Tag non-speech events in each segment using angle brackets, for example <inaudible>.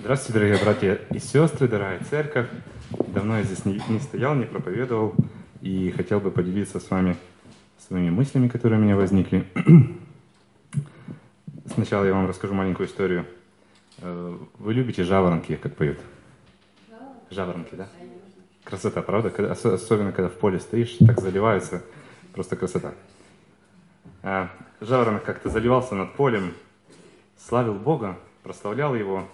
Здравствуйте, дорогие братья и сестры, дорогая церковь. Давно я здесь не, не стоял, не проповедовал и хотел бы поделиться с вами своими мыслями, которые у меня возникли. <clears throat> Сначала я вам расскажу маленькую историю. Э, вы любите жаворонки, как поют? Жаворонки, да? Красота, правда? Когда, особенно, когда в поле стоишь, так заливаются. Просто красота. А, жаворонок как-то заливался над полем, славил Бога, прославлял Его,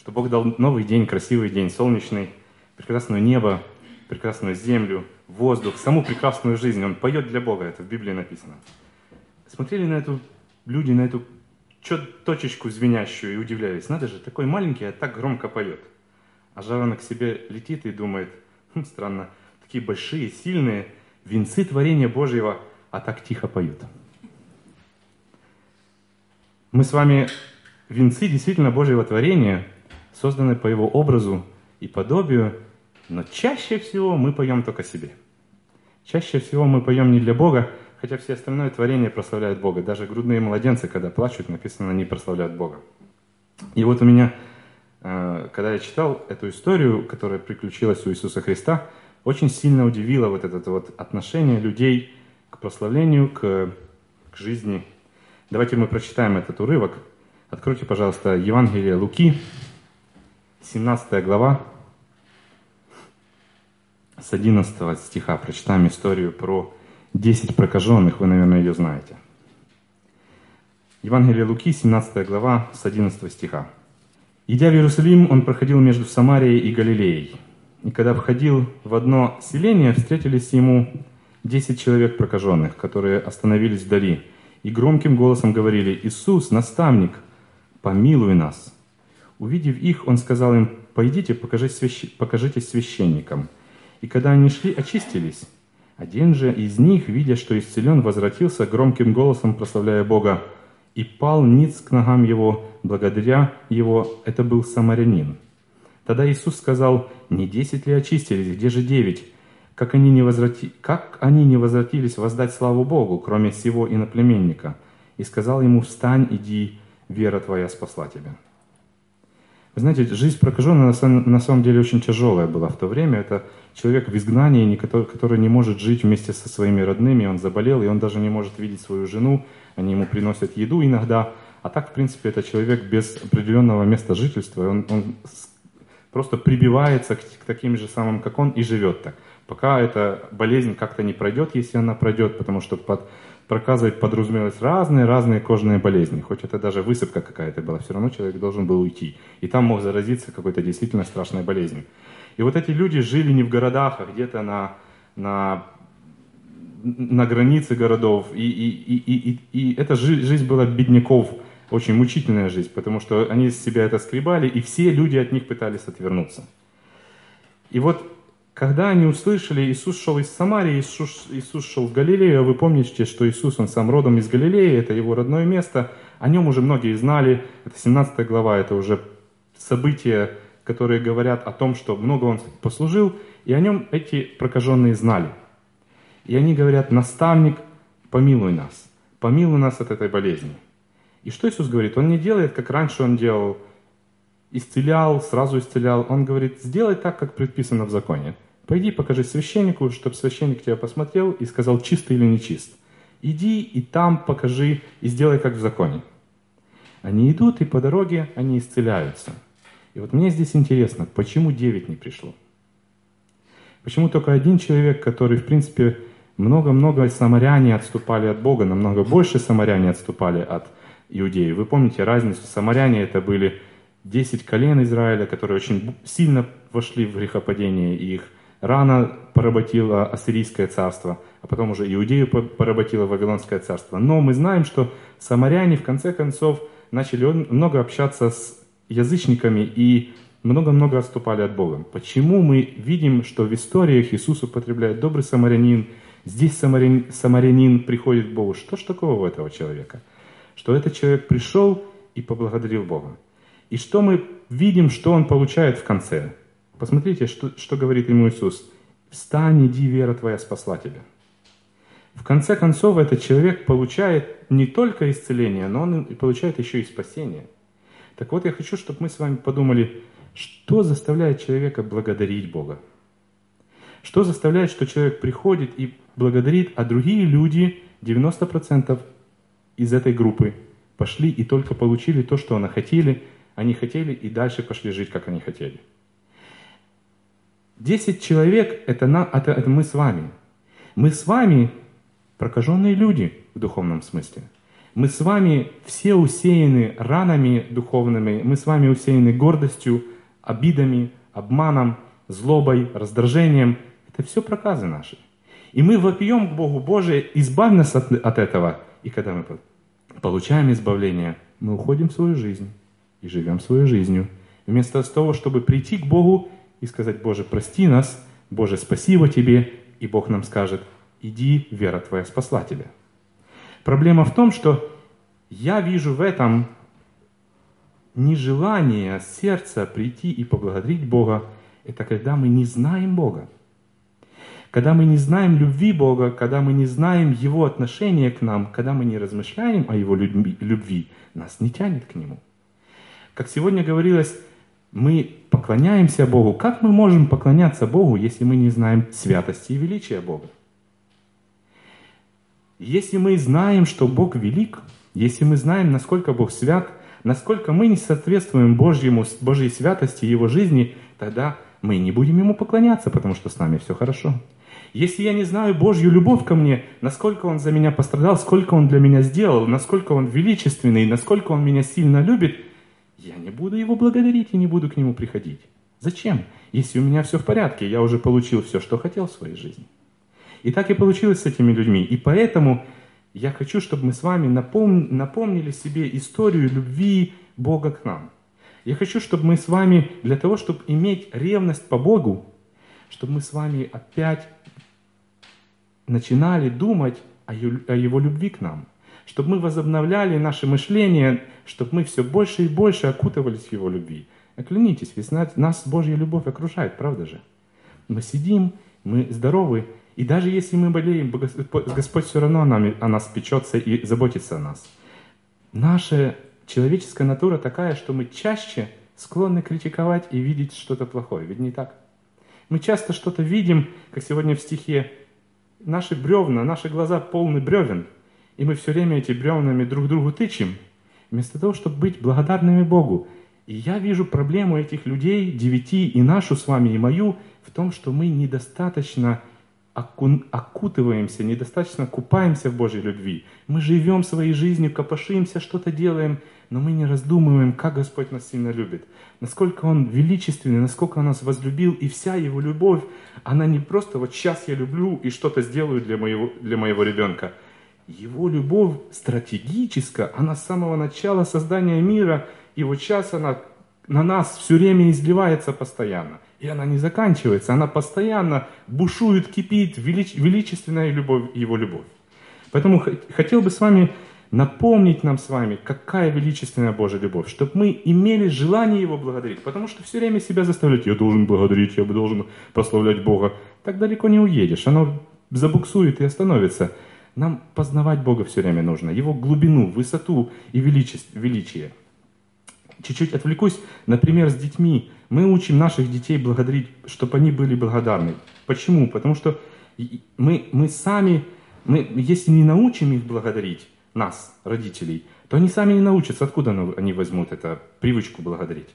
что Бог дал новый день, красивый день, солнечный, прекрасное небо, прекрасную землю, воздух, саму прекрасную жизнь. Он поет для Бога, это в Библии написано. Смотрели на эту люди, на эту точечку звенящую и удивлялись. Надо же, такой маленький, а так громко поет. А жаворонок себе летит и думает, хм, странно, такие большие, сильные, венцы творения Божьего, а так тихо поют. Мы с вами венцы действительно Божьего творения, созданы по Его образу и подобию, но чаще всего мы поем только себе. Чаще всего мы поем не для Бога, хотя все остальное творение прославляет Бога. Даже грудные младенцы, когда плачут, написано, они прославляют Бога. И вот у меня, э, когда я читал эту историю, которая приключилась у Иисуса Христа, очень сильно удивило вот это вот отношение людей к прославлению, к, к жизни Давайте мы прочитаем этот урывок. Откройте, пожалуйста, Евангелие Луки, 17 глава, с 11 стиха. Прочитаем историю про 10 прокаженных, вы, наверное, ее знаете. Евангелие Луки, 17 глава, с 11 стиха. «Идя в Иерусалим, он проходил между Самарией и Галилеей. И когда входил в одно селение, встретились ему 10 человек прокаженных, которые остановились вдали – и громким голосом говорили, «Иисус, наставник, помилуй нас». Увидев их, он сказал им, «Пойдите, покажитесь священникам». И когда они шли, очистились. Один же из них, видя, что исцелен, возвратился громким голосом, прославляя Бога, и пал ниц к ногам его, благодаря его, это был самарянин. Тогда Иисус сказал, «Не десять ли очистились, где же девять? как они не, возврати... как они не возвратились воздать славу Богу, кроме всего иноплеменника, и сказал ему, встань, иди, вера твоя спасла тебя. Вы знаете, жизнь прокаженная на самом, на самом деле очень тяжелая была в то время. Это человек в изгнании, который, который не может жить вместе со своими родными, он заболел, и он даже не может видеть свою жену, они ему приносят еду иногда. А так, в принципе, это человек без определенного места жительства, он, он просто прибивается к, к таким же самым, как он, и живет так пока эта болезнь как-то не пройдет, если она пройдет, потому что под проказой подразумевались разные-разные кожные болезни. Хоть это даже высыпка какая-то была, все равно человек должен был уйти. И там мог заразиться какой-то действительно страшной болезнью. И вот эти люди жили не в городах, а где-то на, на, на границе городов. И, и, и, и, и эта жизнь была бедняков, очень мучительная жизнь, потому что они из себя это скребали, и все люди от них пытались отвернуться. И вот когда они услышали, Иисус шел из Самарии, Иисус, Иисус шел в Галилею, вы помните, что Иисус, он сам родом из Галилеи, это его родное место, о нем уже многие знали, это 17 глава, это уже события, которые говорят о том, что много он послужил, и о нем эти прокаженные знали. И они говорят, наставник, помилуй нас, помилуй нас от этой болезни. И что Иисус говорит? Он не делает, как раньше он делал, исцелял, сразу исцелял. Он говорит, сделай так, как предписано в законе. Пойди покажи священнику, чтобы священник тебя посмотрел и сказал, чистый или нечист. Иди и там покажи и сделай, как в законе. Они идут, и по дороге они исцеляются. И вот мне здесь интересно, почему девять не пришло? Почему только один человек, который, в принципе, много-много самаряне отступали от Бога, намного больше самаряне отступали от иудеев. Вы помните разницу? Самаряне это были 10 колен Израиля, которые очень сильно вошли в грехопадение, и их рано поработило Ассирийское царство, а потом уже Иудею поработило Вавилонское царство. Но мы знаем, что самаряне в конце концов начали много общаться с язычниками и много-много отступали от Бога. Почему мы видим, что в историях Иисус употребляет добрый самарянин, здесь самарянин, самарянин приходит к Богу? Что ж такого у этого человека? Что этот человек пришел и поблагодарил Бога. И что мы видим, что он получает в конце? Посмотрите, что, что говорит ему Иисус. «Встань, иди, вера твоя спасла тебя». В конце концов, этот человек получает не только исцеление, но он получает еще и спасение. Так вот, я хочу, чтобы мы с вами подумали, что заставляет человека благодарить Бога? Что заставляет, что человек приходит и благодарит, а другие люди, 90% из этой группы, пошли и только получили то, что они хотели, они хотели и дальше пошли жить, как они хотели. Десять человек это, на, это, это мы с вами. Мы с вами прокаженные люди в духовном смысле. Мы с вами все усеяны ранами духовными, мы с вами усеяны гордостью, обидами, обманом, злобой, раздражением. Это все проказы наши. И мы вопьем к Богу, Боже, избавь нас от, от этого. И когда мы получаем избавление, мы уходим в свою жизнь и живем свою жизнью. Вместо того, чтобы прийти к Богу и сказать, Боже, прости нас, Боже, спасибо Тебе, и Бог нам скажет, иди, вера Твоя спасла тебя. Проблема в том, что я вижу в этом нежелание сердца прийти и поблагодарить Бога, это когда мы не знаем Бога. Когда мы не знаем любви Бога, когда мы не знаем Его отношения к нам, когда мы не размышляем о Его любви, нас не тянет к Нему. Как сегодня говорилось, мы поклоняемся Богу. Как мы можем поклоняться Богу, если мы не знаем святости и величия Бога? Если мы знаем, что Бог велик, если мы знаем, насколько Бог свят, насколько мы не соответствуем Божьему, Божьей святости Его жизни, тогда мы не будем Ему поклоняться, потому что с нами все хорошо. Если я не знаю Божью любовь ко мне, насколько Он за меня пострадал, сколько Он для меня сделал, насколько Он величественный, насколько Он меня сильно любит, я не буду Его благодарить и не буду к Нему приходить. Зачем? Если у меня все в порядке, я уже получил все, что хотел в своей жизни. И так и получилось с этими людьми. И поэтому я хочу, чтобы мы с вами напом... напомнили себе историю любви Бога к нам. Я хочу, чтобы мы с вами, для того, чтобы иметь ревность по Богу, чтобы мы с вами опять начинали думать о Его любви к нам. Чтобы мы возобновляли наше мышление, чтобы мы все больше и больше окутывались в Его любви. Оклянитесь, ведь нас Божья любовь окружает, правда же? Мы сидим, мы здоровы, и даже если мы болеем, Господь все равно о, нами, о нас печется и заботится о нас. Наша человеческая натура такая, что мы чаще склонны критиковать и видеть что-то плохое. Ведь не так? Мы часто что-то видим, как сегодня в стихе, наши бревна, наши глаза полны бревен, и мы все время эти бревнами друг другу тычем, вместо того, чтобы быть благодарными Богу. И я вижу проблему этих людей, девяти, и нашу с вами, и мою, в том, что мы недостаточно окутываемся, недостаточно купаемся в Божьей любви. Мы живем своей жизнью, копошимся, что-то делаем, но мы не раздумываем, как Господь нас сильно любит, насколько Он величественный, насколько Он нас возлюбил, и вся Его любовь, она не просто вот сейчас я люблю и что-то сделаю для моего, для моего ребенка. Его любовь стратегическая, она с самого начала создания мира, и вот сейчас она на нас все время изливается постоянно – и она не заканчивается, она постоянно бушует, кипит, велич, величественная любовь, его любовь. Поэтому хотел бы с вами напомнить нам с вами, какая величественная Божья любовь, чтобы мы имели желание Его благодарить. Потому что все время себя заставлять, я должен благодарить, я должен прославлять Бога. Так далеко не уедешь, оно забуксует и остановится. Нам познавать Бога все время нужно, Его глубину, высоту и величие. Чуть-чуть отвлекусь, например, с детьми. Мы учим наших детей благодарить, чтобы они были благодарны. Почему? Потому что мы, мы сами, мы, если не научим их благодарить, нас, родителей, то они сами не научатся. Откуда они возьмут эту привычку благодарить?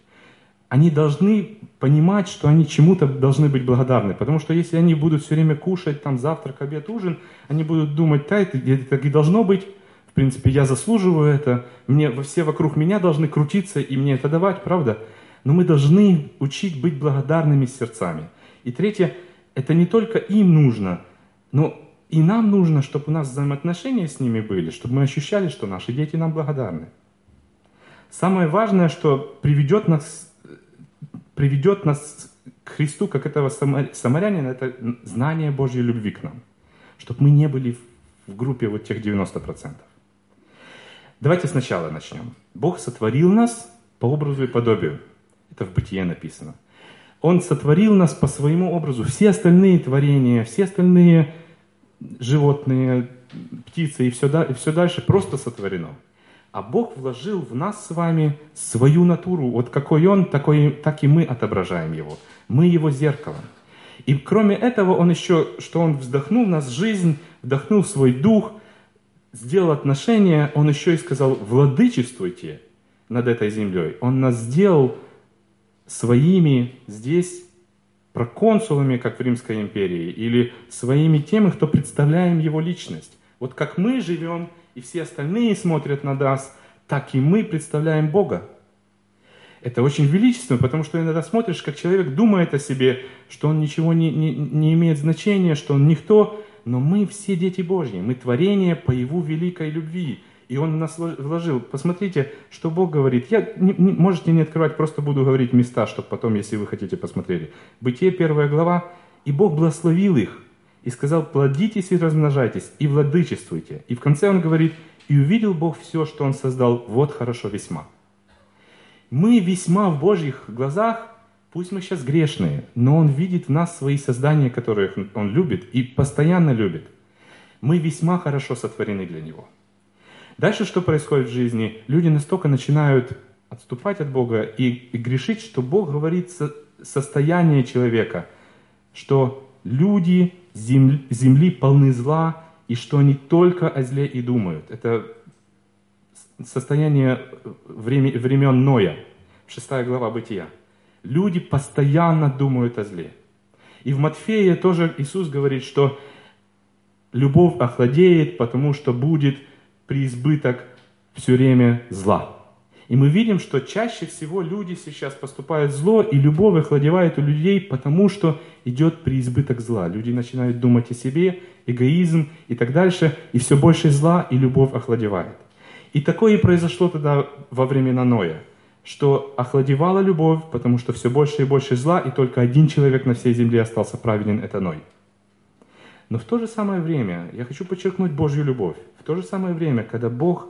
Они должны понимать, что они чему-то должны быть благодарны. Потому что если они будут все время кушать там завтрак, обед, ужин, они будут думать, да, это, это так и должно быть. В принципе, я заслуживаю это. Мне, все вокруг меня должны крутиться и мне это давать, правда? но мы должны учить быть благодарными сердцами. И третье, это не только им нужно, но и нам нужно, чтобы у нас взаимоотношения с ними были, чтобы мы ощущали, что наши дети нам благодарны. Самое важное, что приведет нас, приведет нас к Христу, как этого самарянина, это знание Божьей любви к нам. Чтобы мы не были в группе вот тех 90%. Давайте сначала начнем. Бог сотворил нас по образу и подобию. Это в Бытие написано. Он сотворил нас по своему образу. Все остальные творения, все остальные животные, птицы и все, и все дальше просто сотворено. А Бог вложил в нас с вами свою натуру. Вот какой Он, такой, так и мы отображаем Его. Мы Его зеркало. И кроме этого, Он еще, что Он вздохнул в нас жизнь, вдохнул свой дух, сделал отношения, Он еще и сказал, владычествуйте над этой землей. Он нас сделал своими здесь проконсулами, как в Римской империи, или своими теми, кто представляем его личность. Вот как мы живем, и все остальные смотрят на нас, так и мы представляем Бога. Это очень величественно, потому что иногда смотришь, как человек думает о себе, что он ничего не, не, не имеет значения, что он никто, но мы все дети Божьи, мы творение по Его великой любви. И Он нас вложил. Посмотрите, что Бог говорит. Я, не, не, можете не открывать, просто буду говорить места, чтобы потом, если вы хотите, посмотрели. Бытие, первая глава. «И Бог благословил их, и сказал, плодитесь и размножайтесь, и владычествуйте». И в конце Он говорит, «И увидел Бог все, что Он создал, вот хорошо весьма». Мы весьма в Божьих глазах, пусть мы сейчас грешные, но Он видит в нас свои создания, которые Он любит и постоянно любит. Мы весьма хорошо сотворены для Него. Дальше что происходит в жизни? Люди настолько начинают отступать от Бога и, и грешить, что Бог говорит со, состояние человека, что люди земли, земли полны зла, и что они только о зле и думают. Это состояние времен, времен Ноя, шестая глава Бытия. Люди постоянно думают о зле. И в Матфея тоже Иисус говорит, что любовь охладеет, потому что будет преизбыток все время зла. И мы видим, что чаще всего люди сейчас поступают зло, и любовь охладевает у людей, потому что идет преизбыток зла. Люди начинают думать о себе, эгоизм и так дальше, и все больше зла, и любовь охладевает. И такое и произошло тогда во времена Ноя, что охладевала любовь, потому что все больше и больше зла, и только один человек на всей земле остался праведен, это Ной. Но в то же самое время я хочу подчеркнуть Божью любовь. В то же самое время, когда Бог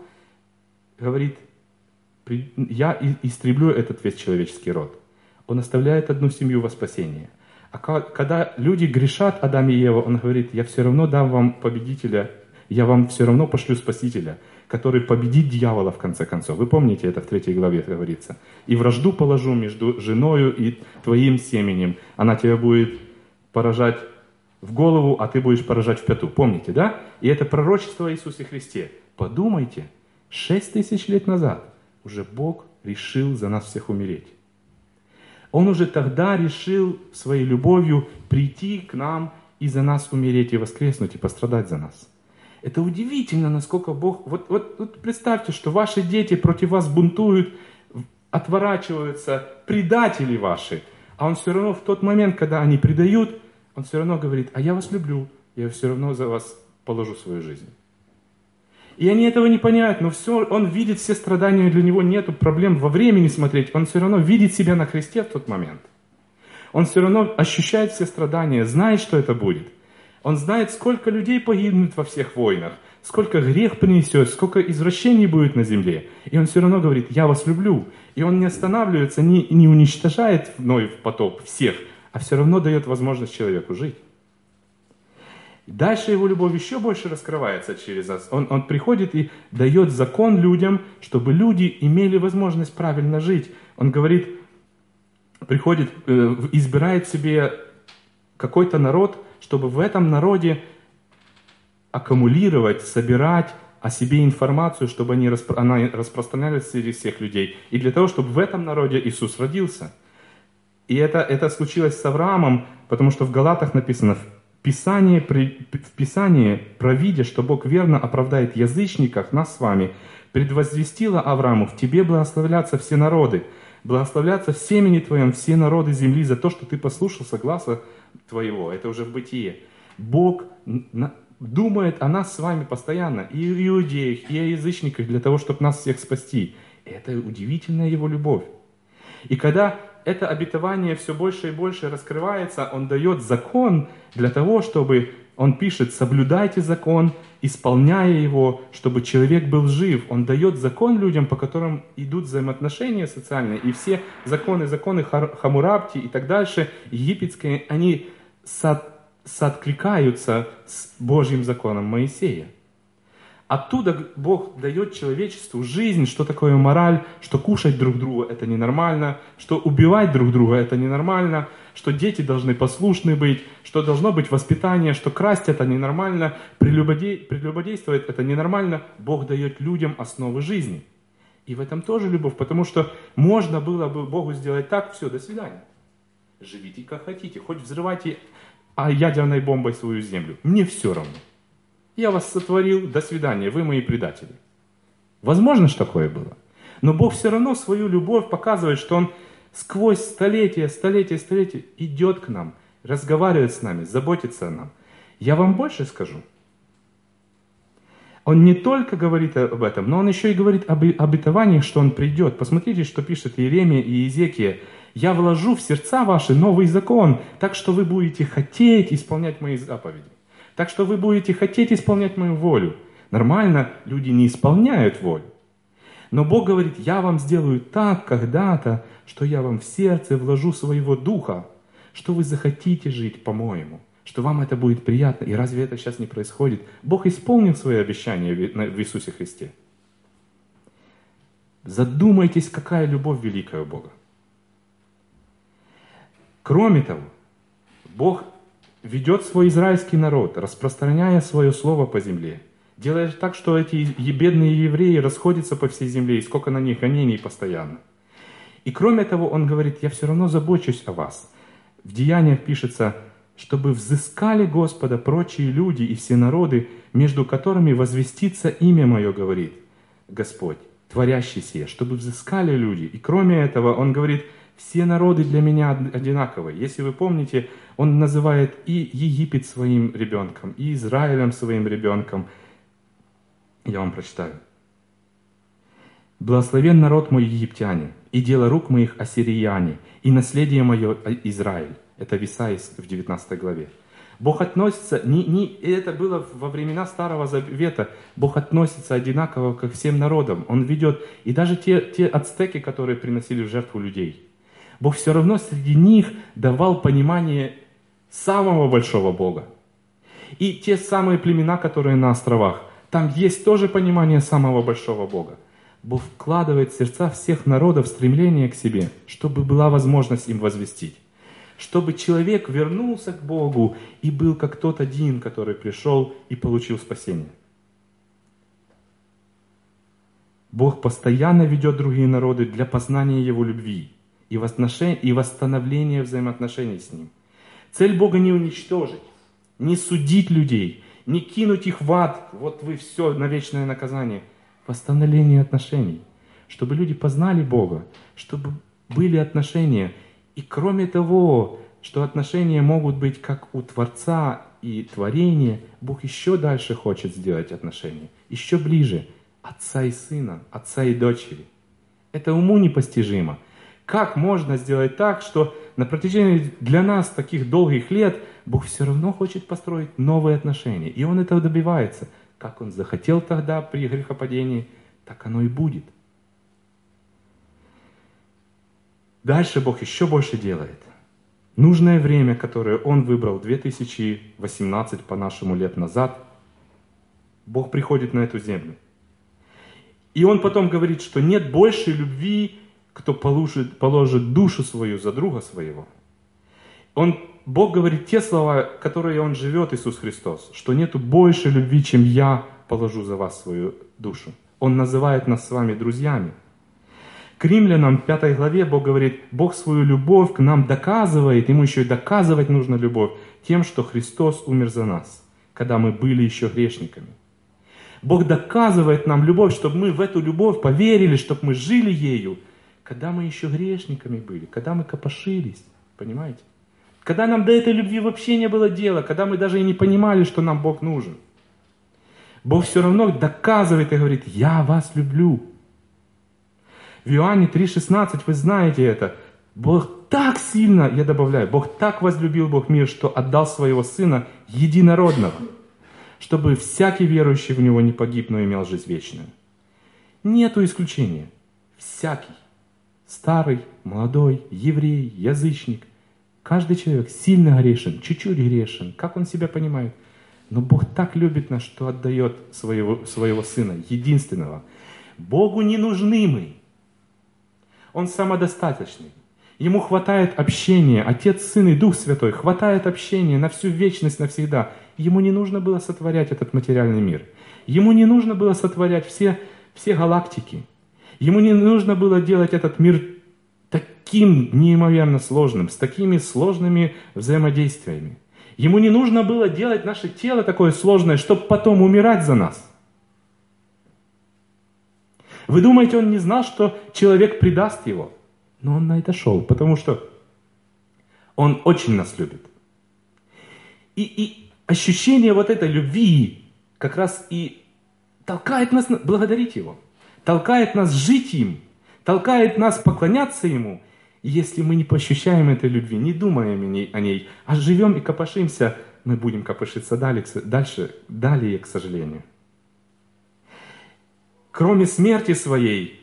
говорит, я истреблю этот весь человеческий род, Он оставляет одну семью во спасение. А когда люди грешат Адам и Ева, Он говорит, я все равно дам вам победителя, я вам все равно пошлю спасителя, который победит дьявола в конце концов. Вы помните, это в третьей главе говорится. И вражду положу между женою и твоим семенем. Она тебя будет поражать в голову, а ты будешь поражать в пяту. Помните, да? И это пророчество Иисусе Христе. Подумайте, шесть тысяч лет назад уже Бог решил за нас всех умереть. Он уже тогда решил своей любовью прийти к нам и за нас умереть, и воскреснуть, и пострадать за нас. Это удивительно, насколько Бог... Вот, вот, вот представьте, что ваши дети против вас бунтуют, отворачиваются, предатели ваши, а Он все равно в тот момент, когда они предают, он все равно говорит, а я вас люблю, я все равно за вас положу свою жизнь. И они этого не понимают, но все, он видит все страдания, для него нет проблем во времени смотреть, он все равно видит себя на Христе в тот момент. Он все равно ощущает все страдания, знает, что это будет. Он знает, сколько людей погибнет во всех войнах, сколько грех принесет, сколько извращений будет на земле. И он все равно говорит, я вас люблю. И он не останавливается, не, не уничтожает вновь потоп всех, а все равно дает возможность человеку жить. Дальше его любовь еще больше раскрывается через нас. Он, он приходит и дает закон людям, чтобы люди имели возможность правильно жить. Он говорит, приходит, э, избирает себе какой-то народ, чтобы в этом народе аккумулировать, собирать о себе информацию, чтобы они распро- она распространялась среди всех людей. И для того, чтобы в этом народе Иисус родился – и это, это случилось с Авраамом, потому что в Галатах написано, в Писании, в Писании, провидя, что Бог верно оправдает язычников, нас с вами, предвозвестила Аврааму, в тебе благословлятся все народы, благословлятся в семени твоем все народы земли за то, что ты послушался глаза твоего. Это уже в бытие. Бог думает о нас с вами постоянно, и о иудеях, и о язычниках, для того, чтобы нас всех спасти. Это удивительная его любовь. И когда это обетование все больше и больше раскрывается, он дает закон для того, чтобы, он пишет, соблюдайте закон, исполняя его, чтобы человек был жив. Он дает закон людям, по которым идут взаимоотношения социальные. И все законы, законы Хамурапти и так дальше, египетские, они со, сооткликаются с Божьим законом Моисея. Оттуда Бог дает человечеству жизнь, что такое мораль, что кушать друг друга это ненормально, что убивать друг друга это ненормально, что дети должны послушны быть, что должно быть воспитание, что красть это ненормально, прелюбодействовать это ненормально. Бог дает людям основы жизни. И в этом тоже любовь, потому что можно было бы Богу сделать так, все, до свидания. Живите как хотите, хоть взрывайте а ядерной бомбой свою землю. Мне все равно. Я вас сотворил, до свидания, вы мои предатели. Возможно, что такое было. Но Бог все равно свою любовь показывает, что Он сквозь столетия, столетия, столетия идет к нам, разговаривает с нами, заботится о нам. Я вам больше скажу. Он не только говорит об этом, но он еще и говорит об обетовании, что он придет. Посмотрите, что пишет Иеремия и Иезекия. «Я вложу в сердца ваши новый закон, так что вы будете хотеть исполнять мои заповеди». Так что вы будете хотеть исполнять мою волю. Нормально люди не исполняют волю. Но Бог говорит, я вам сделаю так когда-то, что я вам в сердце вложу своего духа, что вы захотите жить по-моему, что вам это будет приятно. И разве это сейчас не происходит? Бог исполнил свои обещания в Иисусе Христе. Задумайтесь, какая любовь великая у Бога. Кроме того, Бог ведет свой израильский народ, распространяя свое слово по земле, делая так, что эти бедные евреи расходятся по всей земле, и сколько на них гонений постоянно. И кроме того, он говорит, я все равно забочусь о вас. В Деяниях пишется, чтобы взыскали Господа прочие люди и все народы, между которыми возвестится имя мое, говорит Господь, творящий сие, чтобы взыскали люди. И кроме этого, он говорит, все народы для меня одинаковые. Если вы помните, он называет и Египет своим ребенком, и Израилем своим ребенком. Я вам прочитаю. «Благословен народ мой египтяне, и дело рук моих ассирияне, и наследие мое Израиль». Это Висаис в 19 главе. Бог относится, не, не, это было во времена Старого Завета, Бог относится одинаково ко всем народам. Он ведет, и даже те, те ацтеки, которые приносили в жертву людей, Бог все равно среди них давал понимание самого большого Бога. И те самые племена, которые на островах, там есть тоже понимание самого большого Бога. Бог вкладывает в сердца всех народов стремление к себе, чтобы была возможность им возвестить. Чтобы человек вернулся к Богу и был как тот один, который пришел и получил спасение. Бог постоянно ведет другие народы для познания Его любви и восстановления взаимоотношений с Ним. Цель Бога не уничтожить, не судить людей, не кинуть их в ад, вот вы все на вечное наказание. Восстановление отношений, чтобы люди познали Бога, чтобы были отношения. И кроме того, что отношения могут быть как у Творца и творения, Бог еще дальше хочет сделать отношения, еще ближе, отца и сына, отца и дочери. Это уму непостижимо. Как можно сделать так, что на протяжении для нас таких долгих лет Бог все равно хочет построить новые отношения. И Он этого добивается. Как Он захотел тогда при грехопадении, так оно и будет. Дальше Бог еще больше делает. Нужное время, которое Он выбрал 2018 по нашему лет назад, Бог приходит на эту землю. И Он потом говорит, что нет большей любви, кто положит, положит душу свою за друга своего. Он, Бог говорит те слова, которые Он живет, Иисус Христос, что нету больше любви, чем я положу за вас свою душу. Он называет нас с вами друзьями. К римлянам 5 главе Бог говорит, Бог свою любовь к нам доказывает, ему еще и доказывать нужно любовь, тем, что Христос умер за нас, когда мы были еще грешниками. Бог доказывает нам любовь, чтобы мы в эту любовь поверили, чтобы мы жили ею, когда мы еще грешниками были, когда мы копошились, понимаете? Когда нам до этой любви вообще не было дела, когда мы даже и не понимали, что нам Бог нужен. Бог все равно доказывает и говорит, я вас люблю. В Иоанне 3,16 вы знаете это. Бог так сильно, я добавляю, Бог так возлюбил Бог мир, что отдал своего Сына единородного, чтобы всякий верующий в Него не погиб, но имел жизнь вечную. Нету исключения. Всякий. Старый, молодой, еврей, язычник. Каждый человек сильно грешен, чуть-чуть грешен. Как он себя понимает? Но Бог так любит нас, что отдает своего, своего Сына, единственного. Богу не нужны мы. Он самодостаточный. Ему хватает общения. Отец, Сын и Дух Святой. Хватает общения на всю вечность, навсегда. Ему не нужно было сотворять этот материальный мир. Ему не нужно было сотворять все, все галактики. Ему не нужно было делать этот мир таким неимоверно сложным, с такими сложными взаимодействиями. Ему не нужно было делать наше тело такое сложное, чтобы потом умирать за нас. Вы думаете, он не знал, что человек предаст его? Но он на это шел, потому что он очень нас любит. И, и ощущение вот этой любви как раз и толкает нас благодарить его, толкает нас жить им, толкает нас поклоняться ему. И если мы не поощущаем этой любви, не думаем о ней а живем и копошимся, мы будем копошиться дальше, дальше, далее, к сожалению. Кроме смерти своей,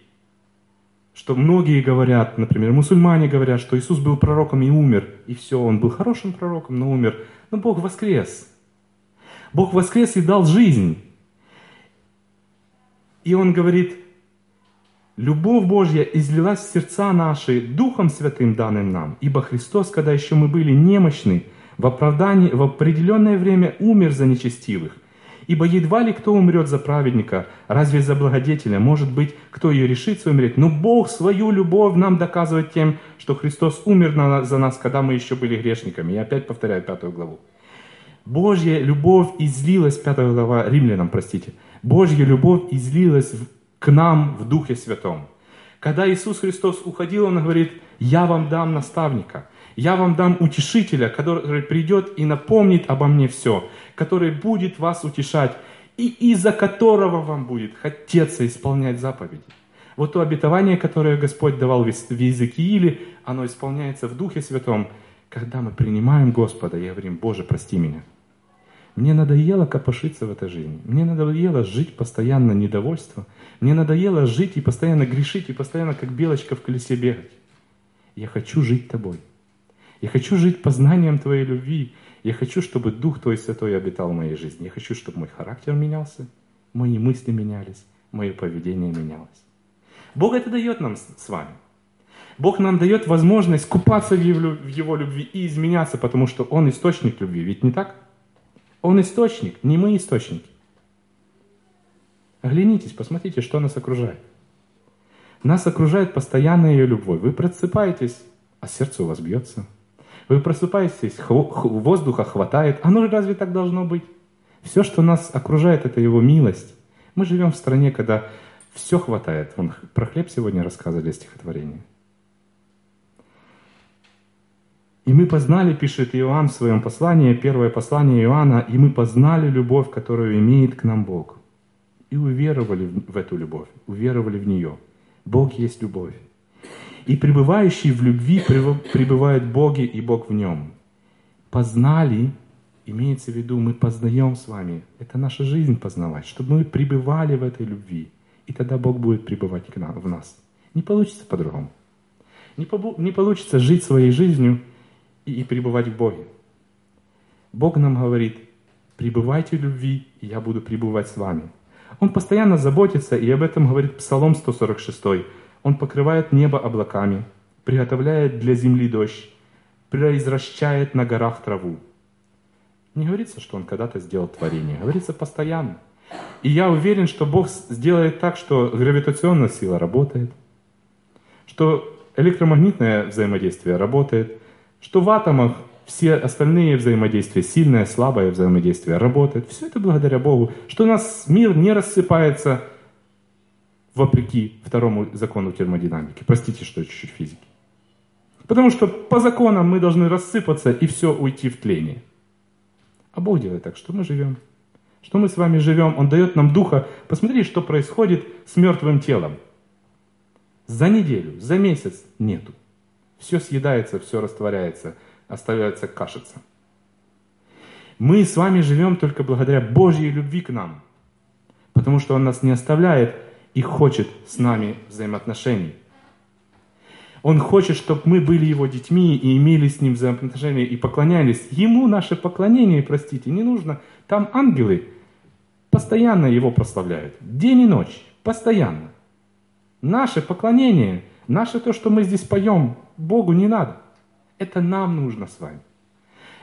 что многие говорят, например, мусульмане говорят, что Иисус был пророком и умер, и все, он был хорошим пророком, но умер. Но Бог воскрес. Бог воскрес и дал жизнь. И он говорит, любовь Божья излилась в сердца наши Духом Святым данным нам, ибо Христос, когда еще мы были немощны, в оправдании, в определенное время умер за нечестивых, Ибо едва ли кто умрет за праведника, разве за благодетеля, может быть, кто ее решится умереть. Но Бог свою любовь нам доказывает тем, что Христос умер за нас, когда мы еще были грешниками. Я опять повторяю пятую главу. Божья любовь излилась, пятая глава римлянам, простите, Божья любовь излилась к нам в Духе Святом. Когда Иисус Христос уходил, Он говорит, я вам дам наставника, я вам дам утешителя, который придет и напомнит обо мне все, который будет вас утешать, и из-за которого вам будет хотеться исполнять заповеди. Вот то обетование, которое Господь давал в Иезекииле, оно исполняется в Духе Святом, когда мы принимаем Господа и говорим, Боже, прости меня. Мне надоело копошиться в этой жизни. Мне надоело жить постоянно недовольство. Мне надоело жить и постоянно грешить, и постоянно как белочка в колесе бегать. Я хочу жить тобой. Я хочу жить познанием Твоей любви. Я хочу, чтобы Дух Твой Святой обитал в моей жизни. Я хочу, чтобы мой характер менялся, мои мысли менялись, мое поведение менялось. Бог это дает нам с вами. Бог нам дает возможность купаться в Его любви и изменяться, потому что Он источник любви. Ведь не так? Он источник, не мы источники. Оглянитесь, посмотрите, что нас окружает. Нас окружает постоянная ее любовь. Вы просыпаетесь, а сердце у вас бьется. Вы просыпаетесь, воздуха хватает. Оно же разве так должно быть? Все, что нас окружает, это Его милость. Мы живем в стране, когда все хватает. Вон, про хлеб сегодня рассказывали стихотворение. И мы познали, пишет Иоанн в своем послании, первое послание Иоанна, и мы познали любовь, которую имеет к нам Бог. И уверовали в эту любовь, уверовали в нее. Бог есть любовь. И пребывающий в любви пребывает Боге, и Бог в нем. Познали, имеется в виду, мы познаем с вами. Это наша жизнь познавать, чтобы мы пребывали в этой любви. И тогда Бог будет пребывать в нас. Не получится по-другому. Не, по, не получится жить своей жизнью и, пребывать в Боге. Бог нам говорит, пребывайте в любви, и я буду пребывать с вами. Он постоянно заботится, и об этом говорит Псалом 146. Он покрывает небо облаками, приготовляет для земли дождь, произвращает на горах траву. Не говорится, что он когда-то сделал творение, говорится постоянно. И я уверен, что Бог сделает так, что гравитационная сила работает, что электромагнитное взаимодействие работает, что в атомах все остальные взаимодействия, сильное, слабое взаимодействие работает. Все это благодаря Богу, что у нас мир не рассыпается вопреки второму закону термодинамики. Простите, что чуть-чуть физики. Потому что по законам мы должны рассыпаться и все уйти в тление. А Бог делает так, что мы живем. Что мы с вами живем, Он дает нам духа. Посмотри, что происходит с мертвым телом. За неделю, за месяц нету. Все съедается, все растворяется, оставляется кашица. Мы с вами живем только благодаря Божьей любви к нам. Потому что Он нас не оставляет и хочет с нами взаимоотношений. Он хочет, чтобы мы были его детьми и имели с ним взаимоотношения и поклонялись. Ему наше поклонение, простите, не нужно Там ангелы постоянно Его прославляют. День и ночь. Постоянно. Наше поклонение, наше то, что мы здесь поем, Богу не надо. Это нам нужно с вами.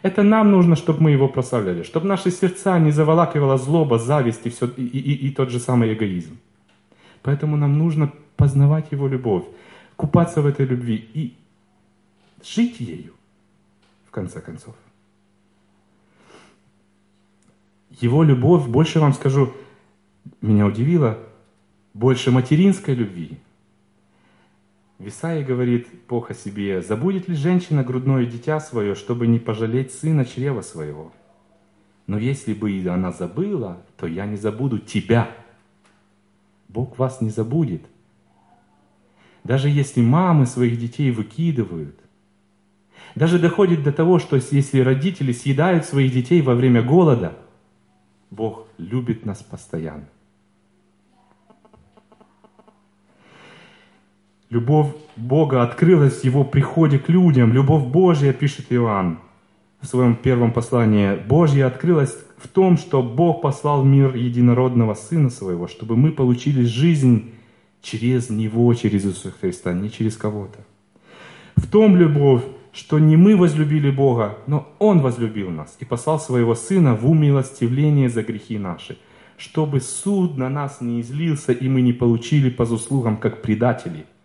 Это нам нужно, чтобы мы Его прославляли, чтобы наши сердца не заволакивала злоба, зависть и, все, и, и, и тот же самый эгоизм. Поэтому нам нужно познавать Его любовь, купаться в этой любви и жить ею, в конце концов. Его любовь, больше вам скажу, меня удивило, больше материнской любви. В Исаии говорит Бог о себе, «Забудет ли женщина грудное дитя свое, чтобы не пожалеть сына чрева своего? Но если бы она забыла, то я не забуду тебя». Бог вас не забудет. Даже если мамы своих детей выкидывают, даже доходит до того, что если родители съедают своих детей во время голода, Бог любит нас постоянно. Любовь Бога открылась в Его приходе к людям. Любовь Божья, пишет Иоанн в своем первом послании, Божья открылась в том, что Бог послал в мир единородного Сына Своего, чтобы мы получили жизнь через Него, через Иисуса Христа, не через кого-то. В том любовь, что не мы возлюбили Бога, но Он возлюбил нас и послал Своего Сына в умилостивление за грехи наши, чтобы суд на нас не излился, и мы не получили по заслугам, как предатели –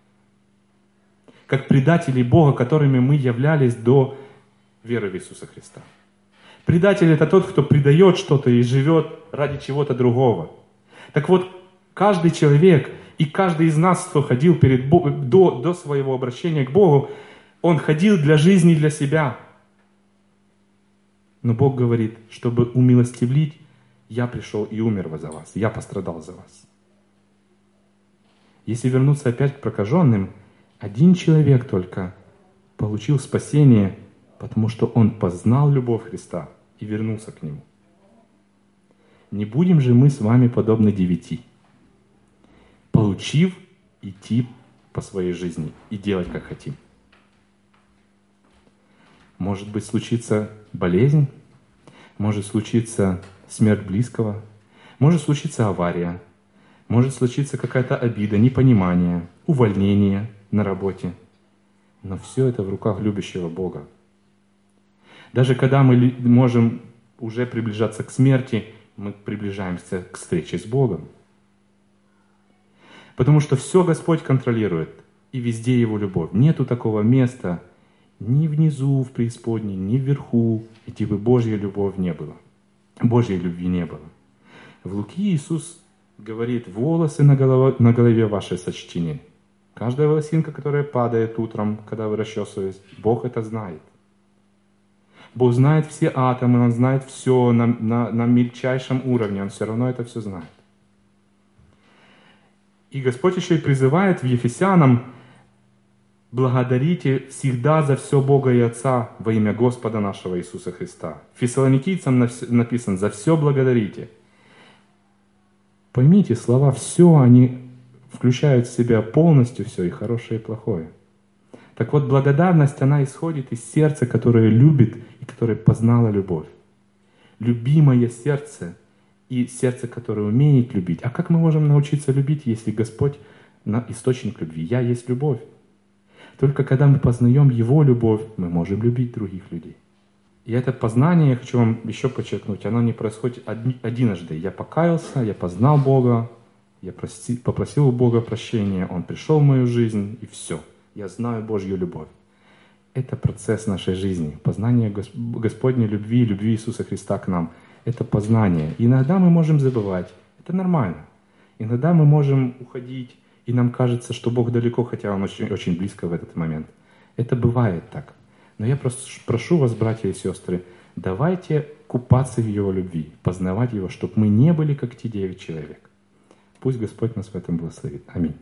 как предатели Бога, которыми мы являлись до веры в Иисуса Христа. Предатель это тот, кто предает что-то и живет ради чего-то другого. Так вот, каждый человек и каждый из нас, кто ходил перед Богом, до, до своего обращения к Богу, он ходил для жизни, для себя. Но Бог говорит, чтобы умилостивлить, я пришел и умер за вас, я пострадал за вас. Если вернуться опять к прокаженным – один человек только получил спасение, потому что он познал любовь Христа и вернулся к Нему. Не будем же мы с вами подобны девяти, получив идти по своей жизни и делать, как хотим. Может быть, случится болезнь, может случиться смерть близкого, может случиться авария, может случиться какая-то обида, непонимание, увольнение – на работе. Но все это в руках любящего Бога. Даже когда мы можем уже приближаться к смерти, мы приближаемся к встрече с Богом. Потому что все Господь контролирует, и везде Его любовь. Нету такого места ни внизу в преисподней, ни вверху, где бы Божья любовь не было. Божьей любви не было. В Луки Иисус говорит, волосы на голове, на голове вашей сочтены. Каждая волосинка, которая падает утром, когда вы расчесываетесь, Бог это знает. Бог знает все атомы, Он знает все на, на, на мельчайшем уровне, Он все равно это все знает. И Господь еще и призывает в Ефесянам, благодарите всегда за все Бога и Отца во имя Господа нашего Иисуса Христа. Фессалоникийцам написано, за все благодарите. Поймите, слова «все», они включают в себя полностью все, и хорошее, и плохое. Так вот, благодарность, она исходит из сердца, которое любит и которое познало любовь. Любимое сердце и сердце, которое умеет любить. А как мы можем научиться любить, если Господь на источник любви? Я есть любовь. Только когда мы познаем Его любовь, мы можем любить других людей. И это познание, я хочу вам еще подчеркнуть, оно не происходит одиножды. Я покаялся, я познал Бога, я прости, попросил у Бога прощения, Он пришел в мою жизнь, и все. Я знаю Божью любовь. Это процесс нашей жизни. Познание Господней любви, любви Иисуса Христа к нам. Это познание. Иногда мы можем забывать. Это нормально. Иногда мы можем уходить, и нам кажется, что Бог далеко, хотя Он очень, очень близко в этот момент. Это бывает так. Но я просто прошу вас, братья и сестры, давайте купаться в Его любви, познавать Его, чтобы мы не были как те девять человек. Пусть Господь нас в этом благословит. Аминь.